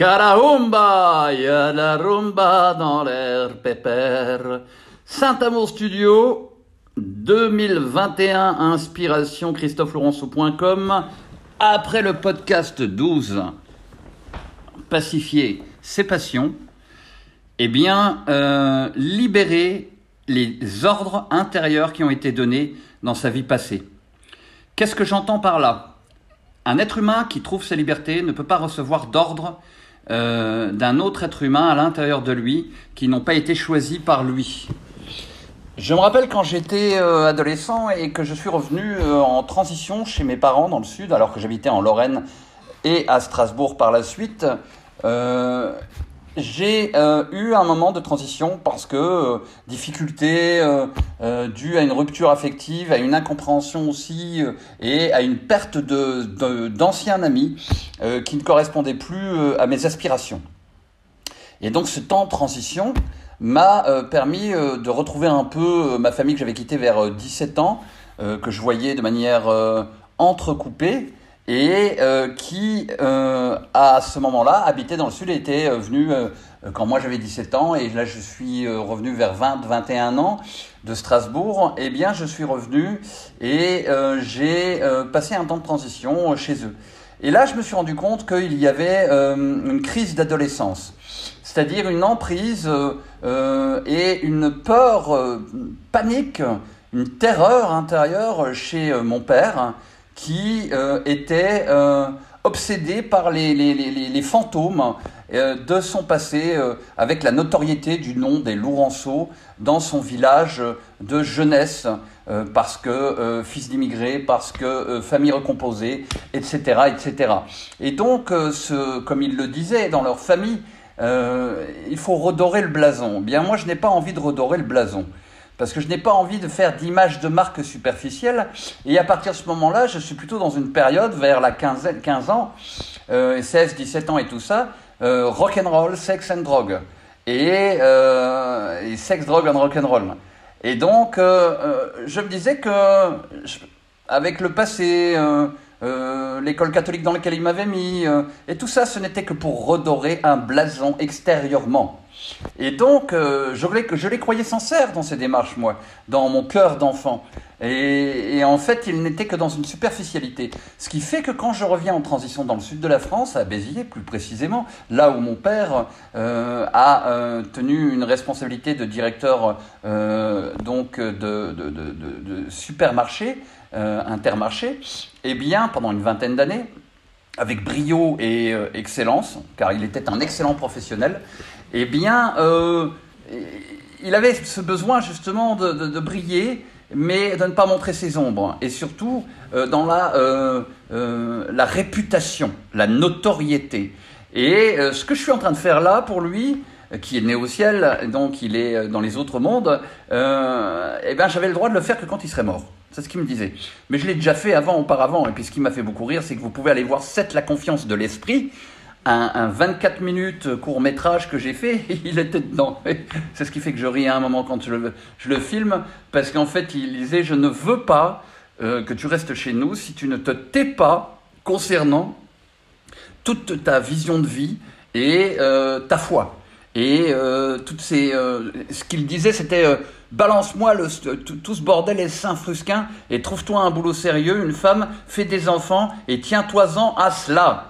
Carahumba, y a la rumba dans l'air pépère. Saint-Amour Studio, 2021, inspiration christophelaurenceau.com. Après le podcast 12, pacifier ses passions, eh bien, euh, libérer les ordres intérieurs qui ont été donnés dans sa vie passée. Qu'est-ce que j'entends par là? Un être humain qui trouve sa liberté ne peut pas recevoir d'ordre euh, d'un autre être humain à l'intérieur de lui qui n'ont pas été choisis par lui. Je me rappelle quand j'étais euh, adolescent et que je suis revenu euh, en transition chez mes parents dans le sud, alors que j'habitais en Lorraine et à Strasbourg par la suite j'ai eu un moment de transition parce que difficulté euh, due à une rupture affective, à une incompréhension aussi et à une perte de, d'anciens amis qui ne correspondaient plus à mes aspirations. Et donc ce temps de transition m'a permis de retrouver un peu ma famille que j'avais quittée vers 17 ans, que je voyais de manière entrecoupée et euh, qui, euh, à ce moment-là, habitait dans le sud et était euh, venu quand moi j'avais 17 ans, et là je suis revenu vers 20, 21 ans de Strasbourg, eh bien je suis revenu et j'ai passé un temps de transition chez eux. Et là je me suis rendu compte qu'il y avait une crise d'adolescence, c'est-à-dire une emprise et une peur panique, une terreur intérieure chez mon père qui euh, était euh, obsédé par les, fantômes euh, de son passé, avec la notoriété du nom des Lourençaux dans son village de jeunesse, parce que fils d'immigrés, parce que famille recomposée, etc., etc. Et donc, comme il le disait dans leur famille, il faut redorer le blason. Bien, moi, je n'ai pas envie de redorer le blason parce que je n'ai pas envie de faire d'image de marque superficielle. Et à partir de ce moment-là, je suis plutôt dans une période vers la 15, 15 ans, euh, 16, 17 ans et tout ça, euh, rock and roll, sex and drug. Et, euh, et sex, drug and rock and roll. Et donc, euh, euh, je me disais que, avec le passé, euh, l'école catholique dans laquelle il m'avait mis, et tout ça, ce n'était que pour redorer un blason extérieurement. Et donc, euh, je, je, les croyais sincères dans ces démarches, moi, dans mon cœur d'enfant. Et, en fait, ils n'étaient que dans une superficialité. Ce qui fait que quand je reviens en transition dans le sud de la France, à Béziers plus précisément, là où mon père euh, a euh, tenu une responsabilité de directeur donc de supermarché, intermarché, eh bien, pendant une vingtaine d'années, avec brio et excellence, car il était un excellent professionnel, eh bien, euh, il avait ce besoin justement de, briller, mais de ne pas montrer ses ombres. Et surtout, euh, dans la, euh, la réputation, la notoriété. Et ce que je suis en train de faire là, pour lui, qui est né au ciel, donc il est dans les autres mondes, eh ben, j'avais le droit de le faire que quand il serait mort. C'est ce qu'il me disait. Mais je l'ai déjà fait avant, auparavant. Et puis ce qui m'a fait beaucoup rire, c'est que vous pouvez aller voir 7 la confiance de l'esprit un, 24 minutes court métrage que j'ai fait, il était dedans. C'est ce qui fait que je ris à un moment quand je le, filme, parce qu'en fait, il disait, je ne veux pas euh, que tu restes chez nous si tu ne te tais pas concernant toute ta vision de vie et euh, ta foi. Et euh, toutes ces, ce qu'il disait, c'était balance-moi tout, ce bordel et Saint-Frusquin et trouve-toi un boulot sérieux, une femme, fais des enfants et tiens-toi-en à cela.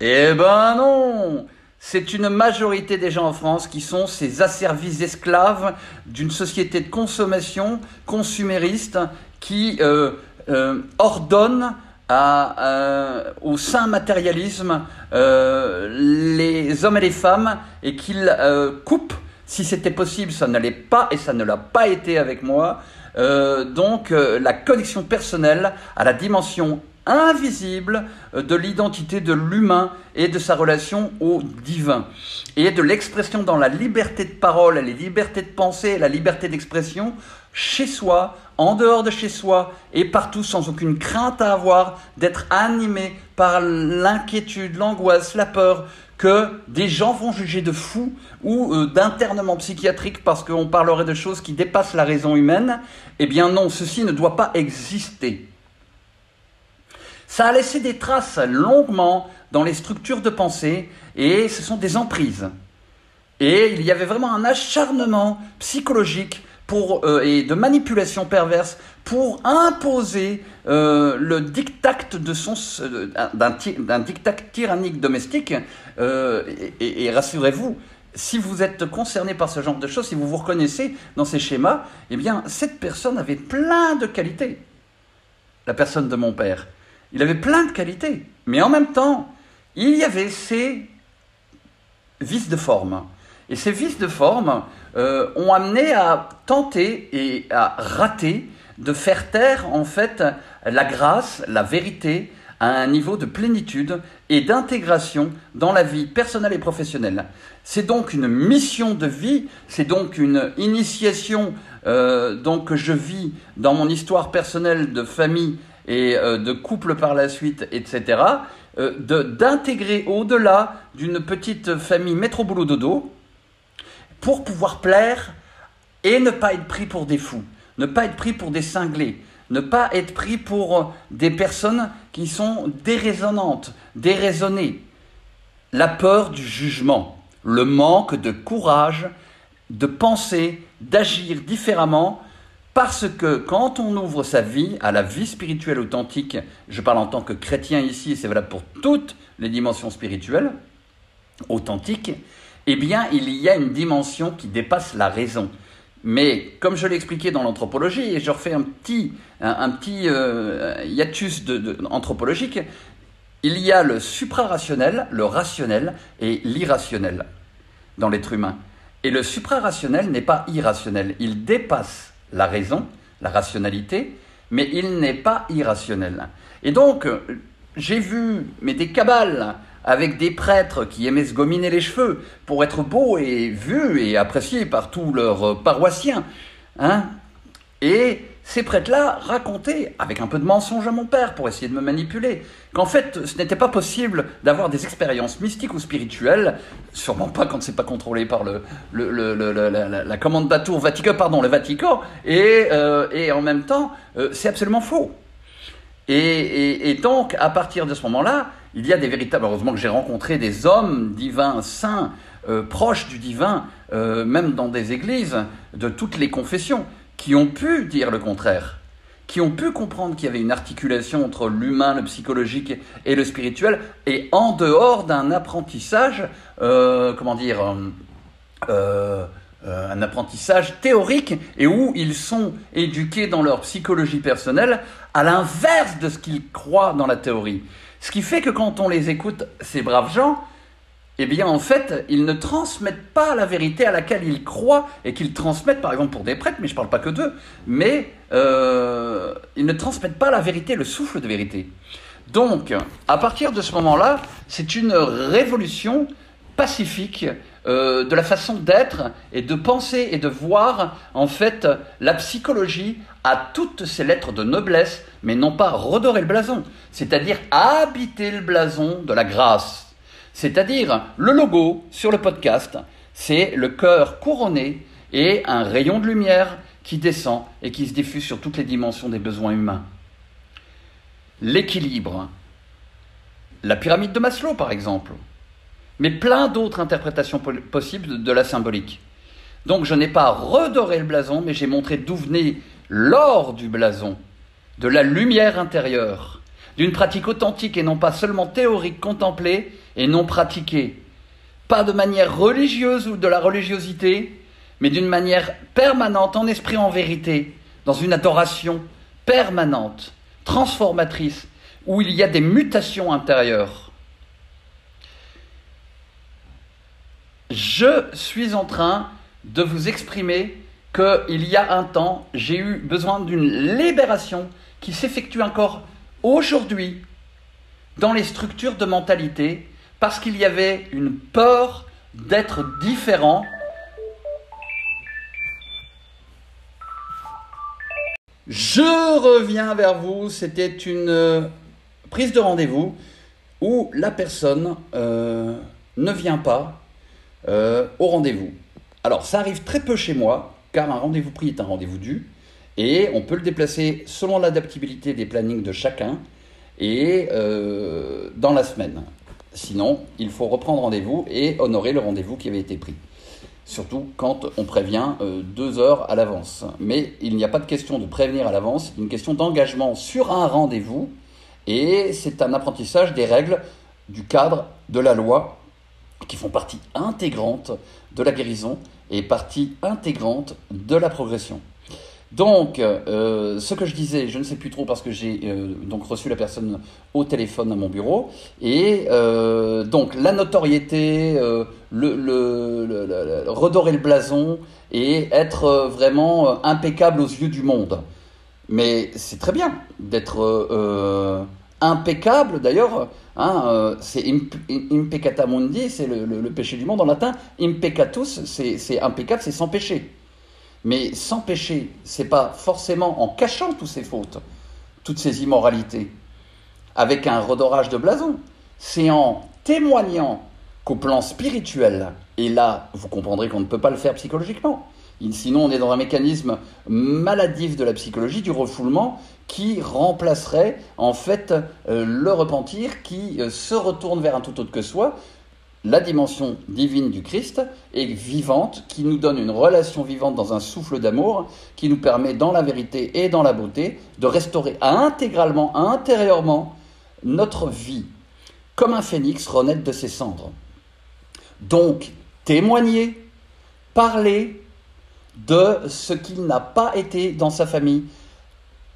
Eh ben non c'est une majorité des gens en France qui sont ces asservis esclaves d'une société de consommation consumériste qui euh, euh, ordonne euh, au saint matérialisme les hommes et les femmes et qu'il coupe, si c'était possible, ça n'allait pas et ça ne l'a pas été avec moi, donc la connexion personnelle à la dimension invisible euh, de l'identité de l'humain et de sa relation au divin. Et de l'expression dans la liberté de parole, la liberté de pensée, la liberté d'expression, chez soi, en dehors de chez soi et partout sans aucune crainte à avoir d'être animé par l'inquiétude, l'angoisse, la peur que des gens vont juger de fou ou euh, d'internement psychiatrique parce qu'on parlerait de choses qui dépassent la raison humaine. Eh bien non, ceci ne doit pas exister. Ça a laissé des traces longuement dans les structures de pensée et ce sont des emprises. Et il y avait vraiment un acharnement psychologique euh, et de manipulation perverse pour imposer euh, le diktat de son euh, d'un diktat tyrannique domestique. et, et rassurez-vous, si vous êtes concerné par ce genre de choses, si vous vous reconnaissez dans ces schémas, eh bien, cette personne avait plein de qualités. La personne de mon père. Il avait plein de qualités. Mais en même temps, il y avait ces vices de forme. Et ces vices de forme euh, ont amené à tenter et à rater de faire taire en fait la grâce, la vérité à un niveau de plénitude et d'intégration dans la vie personnelle et professionnelle. C'est donc une mission de vie, c'est donc une initiation euh, que je vis dans mon histoire personnelle de famille et euh, de couple par la suite, etc. D'intégrer au-delà d'une petite famille métro boulot dodo pour pouvoir plaire et ne pas être pris pour des fous, ne pas être pris pour des cinglés, ne pas être pris pour des personnes qui sont déraisonnantes, déraisonnées. La peur du jugement, le manque de courage de penser, d'agir différemment, parce que quand on ouvre sa vie à la vie spirituelle authentique, je parle en tant que chrétien ici, et c'est valable pour toutes les dimensions spirituelles authentiques, eh bien il y a une dimension qui dépasse la raison. Mais comme je l'ai expliqué dans l'anthropologie, et je refais un petit, un, petit euh, hiatus anthropologique, il y a le suprarationnel, le rationnel et l'irrationnel dans l'être humain. Et le suprarationnel n'est pas irrationnel, il dépasse la raison, la rationalité, mais il n'est pas irrationnel. Et donc, j'ai vu, mais des cabales avec des prêtres qui aimaient se gominer les cheveux pour être beaux et vus et appréciés par tous leurs paroissiens. Hein et ces prêtres-là racontaient, avec un peu de mensonge à mon père pour essayer de me manipuler, qu'en fait, ce n'était pas possible d'avoir des expériences mystiques ou spirituelles, sûrement pas quand c'est pas contrôlé par le, la, commande Batour Vatican, pardon, le Vatican, et, euh, et en même temps, euh, c'est absolument faux. Et, donc, à partir de ce moment-là, il y a des véritables. Heureusement que j'ai rencontré des hommes divins, saints, euh, proches du divin, euh, même dans des églises de toutes les confessions, qui ont pu dire le contraire, qui ont pu comprendre qu'il y avait une articulation entre l'humain, le psychologique et le spirituel, et en dehors d'un apprentissage, euh, comment dire, euh, un apprentissage théorique et où ils sont éduqués dans leur psychologie personnelle à l'inverse de ce qu'ils croient dans la théorie. Ce qui fait que quand on les écoute, ces braves gens, eh bien en fait, ils ne transmettent pas la vérité à laquelle ils croient et qu'ils transmettent par exemple pour des prêtres, mais je ne parle pas que d'eux, mais euh, ils ne transmettent pas la vérité, le souffle de vérité. Donc, à partir de ce moment-là, c'est une révolution pacifique euh, de la façon d'être et de penser et de voir en fait la psychologie à toutes ces lettres de noblesse, mais non pas redorer le blason, c'est-à-dire habiter le blason de la grâce. C'est-à-dire le logo sur le podcast, c'est le cœur couronné et un rayon de lumière qui descend et qui se diffuse sur toutes les dimensions des besoins humains. L'équilibre. La pyramide de Maslow, par exemple mais plein d'autres interprétations possibles de la symbolique. Donc je n'ai pas redoré le blason, mais j'ai montré d'où venait l'or du blason, de la lumière intérieure, d'une pratique authentique et non pas seulement théorique contemplée et non pratiquée. Pas de manière religieuse ou de la religiosité, mais d'une manière permanente, en esprit, en vérité, dans une adoration permanente, transformatrice, où il y a des mutations intérieures. Je suis en train de vous exprimer qu'il y a un temps, j'ai eu besoin d'une libération qui s'effectue encore aujourd'hui dans les structures de mentalité parce qu'il y avait une peur d'être différent. Je reviens vers vous, c'était une euh, prise de rendez-vous où la personne euh, ne vient pas euh, au rendez-vous. Alors, ça arrive très peu chez moi, car un rendez-vous pris est un rendez-vous dû, et on peut le déplacer selon l'adaptabilité des plannings de chacun. et dans la semaine. Sinon, il faut reprendre rendez-vous et honorer le rendez-vous qui avait été pris. Surtout quand on prévient deux heures à l'avance. Mais il n'y a pas de question de prévenir à l'avance, une question d'engagement sur un rendez-vous. Et c'est un apprentissage des règles du cadre de la loi qui font partie intégrante de la guérison et partie intégrante de la progression. Donc, euh, ce que je disais, je ne sais plus trop parce que j'ai euh, donc reçu la personne au téléphone à mon bureau. Et euh, donc, la notoriété, redorer le blason et être vraiment impeccable aux yeux du monde. Mais c'est très bien d'être impeccable. D'ailleurs, hein, euh, c'est impeccata mundi, c'est le, péché du monde en latin. Impeccatus, c'est impeccable, c'est sans péché. Mais sans péché, c'est pas forcément en cachant toutes ces fautes, toutes ces immoralités, avec un redorage de blason. C'est en témoignant qu'au plan spirituel, et là, vous comprendrez qu'on ne peut pas le faire psychologiquement. Sinon, on est dans un mécanisme maladif de la psychologie, du refoulement, qui remplacerait en fait euh, le repentir qui euh, se retourne vers un tout autre que soi. La dimension divine du Christ est vivante, qui nous donne une relation vivante dans un souffle d'amour, qui nous permet dans la vérité et dans la beauté de restaurer intégralement, intérieurement, notre vie, comme un phénix renaître de ses cendres. Donc, témoigner, parler de ce qu'il n'a pas été dans sa famille,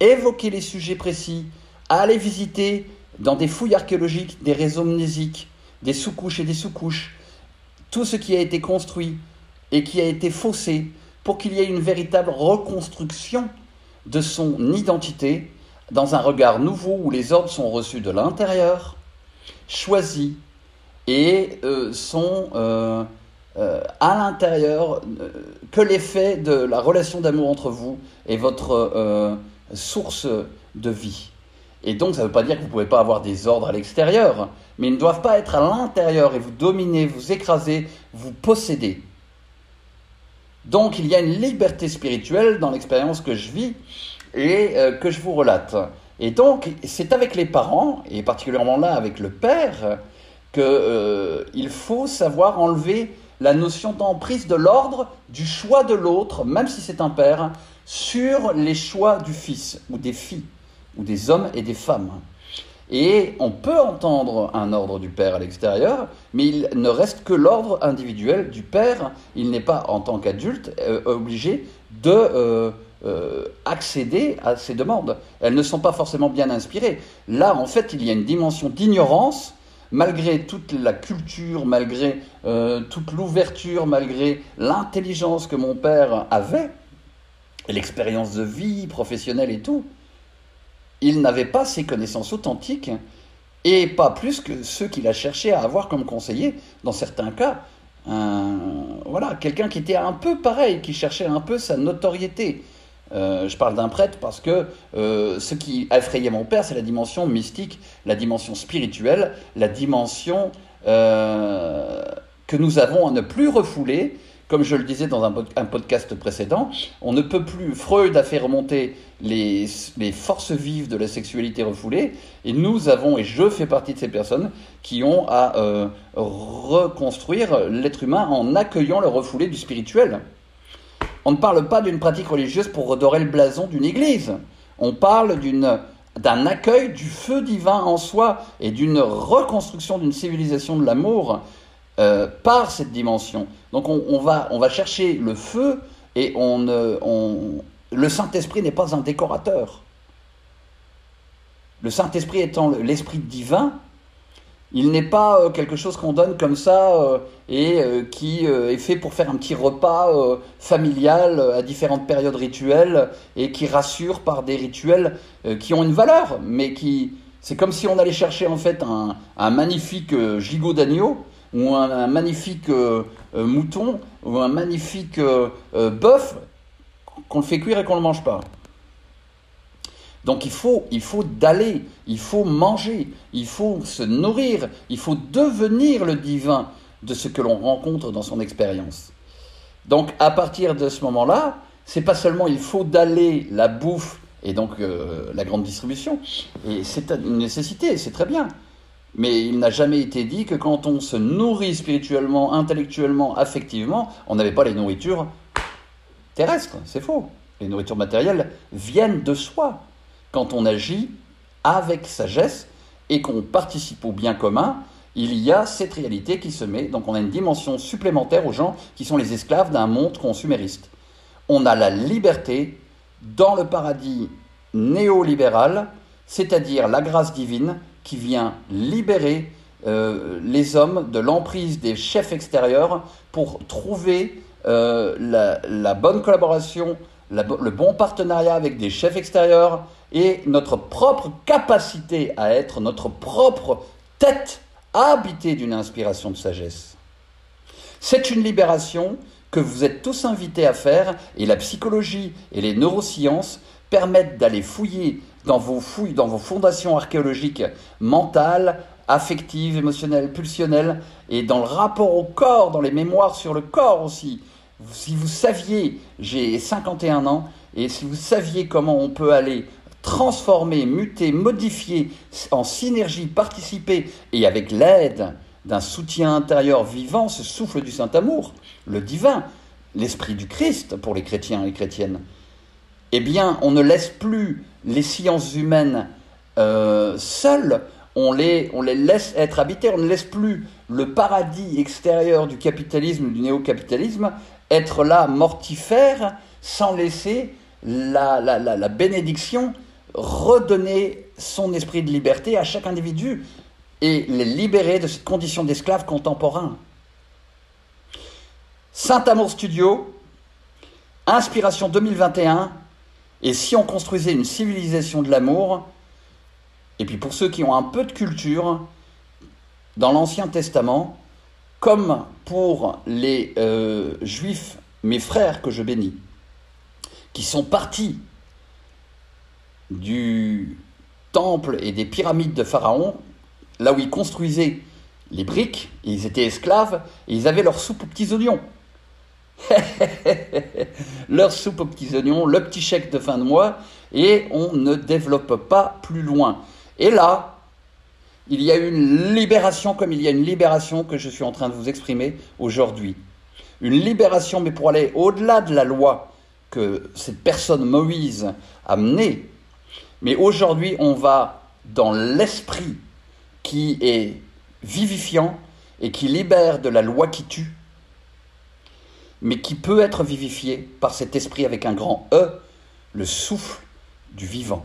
évoquer les sujets précis, aller visiter dans des fouilles archéologiques des réseaux mnésiques, des sous-couches et des sous-couches, tout ce qui a été construit et qui a été faussé pour qu'il y ait une véritable reconstruction de son identité dans un regard nouveau où les ordres sont reçus de l'intérieur, choisis et euh, sont euh, euh, à l'intérieur que l'effet de la relation d'amour entre vous et votre source de vie. Et donc, ça ne veut pas dire que vous ne pouvez pas avoir des ordres à l'extérieur, mais ils ne doivent pas être à l'intérieur et vous dominer, vous écraser, vous posséder. Donc, il y a une liberté spirituelle dans l'expérience que je vis et euh, que je vous relate. Et donc, c'est avec les parents, et particulièrement là avec le père, qu'il euh, faut savoir enlever la notion d'emprise de l'ordre, du choix de l'autre, même si c'est un père, sur les choix du fils ou des filles, ou des hommes et des femmes. Et on peut entendre un ordre du père à l'extérieur, mais il ne reste que l'ordre individuel du père. Il n'est pas, en tant qu'adulte, euh, obligé de euh, euh, accéder à ces demandes. Elles ne sont pas forcément bien inspirées. Là, en fait, il y a une dimension d'ignorance malgré toute la culture, malgré toute l'ouverture, malgré l'intelligence que mon père avait, l'expérience de vie professionnelle et tout, il n'avait pas ces connaissances authentiques et pas plus que ceux qu'il a cherché à avoir comme conseiller, dans certains cas. voilà, quelqu'un qui était un peu pareil, qui cherchait un peu sa notoriété. Euh, je parle d'un prêtre parce que euh, ce qui effrayait mon père, c'est la dimension mystique, la dimension spirituelle, la dimension euh, que nous avons à ne plus refouler comme je le disais dans un, podcast précédent, on ne peut plus. Freud a fait remonter les, forces vives de la sexualité refoulée, et nous avons, et je fais partie de ces personnes, qui ont à euh, reconstruire l'être humain en accueillant le refoulé du spirituel. On ne parle pas d'une pratique religieuse pour redorer le blason d'une église. On parle d'un accueil du feu divin en soi et d'une reconstruction d'une civilisation de l'amour euh, par cette dimension. Donc on, va, on va chercher le feu et on, le Saint-Esprit n'est pas un décorateur. Le Saint-Esprit étant l'Esprit divin, il n'est pas euh, quelque chose qu'on donne comme ça euh, et qui est fait pour faire un petit repas familial à différentes périodes rituelles et qui rassure par des rituels qui ont une valeur, mais qui c'est comme si on allait chercher en fait un, un magnifique gigot d'agneau ou un, magnifique euh, euh, mouton, ou un magnifique euh, bœuf, qu'on le fait cuire et qu'on ne le mange pas. Donc il faut, il faut d'aller, il faut manger, il faut se nourrir, il faut devenir le divin de ce que l'on rencontre dans son expérience. Donc à partir de ce moment-là, c'est pas seulement il faut d'aller la bouffe et donc la grande distribution. Et c'est une nécessité, c'est très bien. Mais il n'a jamais été dit que quand on se nourrit spirituellement, intellectuellement, affectivement, on n'avait pas les nourritures terrestres. C'est faux. Les nourritures matérielles viennent de soi. Quand on agit avec sagesse et qu'on participe au bien commun, il y a cette réalité qui se met. Donc on a une dimension supplémentaire aux gens qui sont les esclaves d'un monde consumériste. On a la liberté dans le paradis néolibéral, c'est-à-dire la grâce divine qui vient libérer euh, les hommes de l'emprise des chefs extérieurs pour trouver euh, la, bonne collaboration, le bon partenariat avec des chefs extérieurs et notre propre capacité à être notre propre tête habitée d'une inspiration de sagesse. C'est une libération que vous êtes tous invités à faire et la psychologie et les neurosciences permettent d'aller fouiller dans vos fouilles, dans vos fondations archéologiques mentales, affectives, émotionnelles, pulsionnelles, et dans le rapport au corps, dans les mémoires sur le corps aussi. Si vous saviez, j'ai 51 ans, et si vous saviez comment on peut aller transformer, muter, modifier, en synergie, participer, et avec l'aide d'un soutien intérieur vivant, ce souffle du Saint-Amour, le divin, l'esprit du Christ pour les chrétiens et les chrétiennes, eh bien, on ne laisse plus les sciences humaines euh, seules, on les, laisse être habitées, on ne laisse plus le paradis extérieur du capitalisme, du néo-capitalisme, être là mortifère sans laisser la, la, bénédiction redonner son esprit de liberté à chaque individu et les libérer de cette condition d'esclave contemporain. Saint-Amour Studio, Inspiration 2021, et si on construisait une civilisation de l'amour, et puis pour ceux qui ont un peu de culture, dans l'Ancien Testament, comme pour les euh, Juifs, mes frères que je bénis, qui sont partis du temple et des pyramides de Pharaon, là où ils construisaient les briques, ils étaient esclaves, et ils avaient leur soupe aux petits oignons. leur soupe aux petits oignons, le petit chèque de fin de mois, et on ne développe pas plus loin. Et là, il y a une libération comme il y a une libération que je suis en train de vous exprimer aujourd'hui. Une libération, mais pour aller au-delà de la loi que cette personne Moïse a menée. Mais aujourd'hui, on va dans l'esprit qui est vivifiant et qui libère de la loi qui tue mais qui peut être vivifié par cet esprit avec un grand E, le souffle du vivant.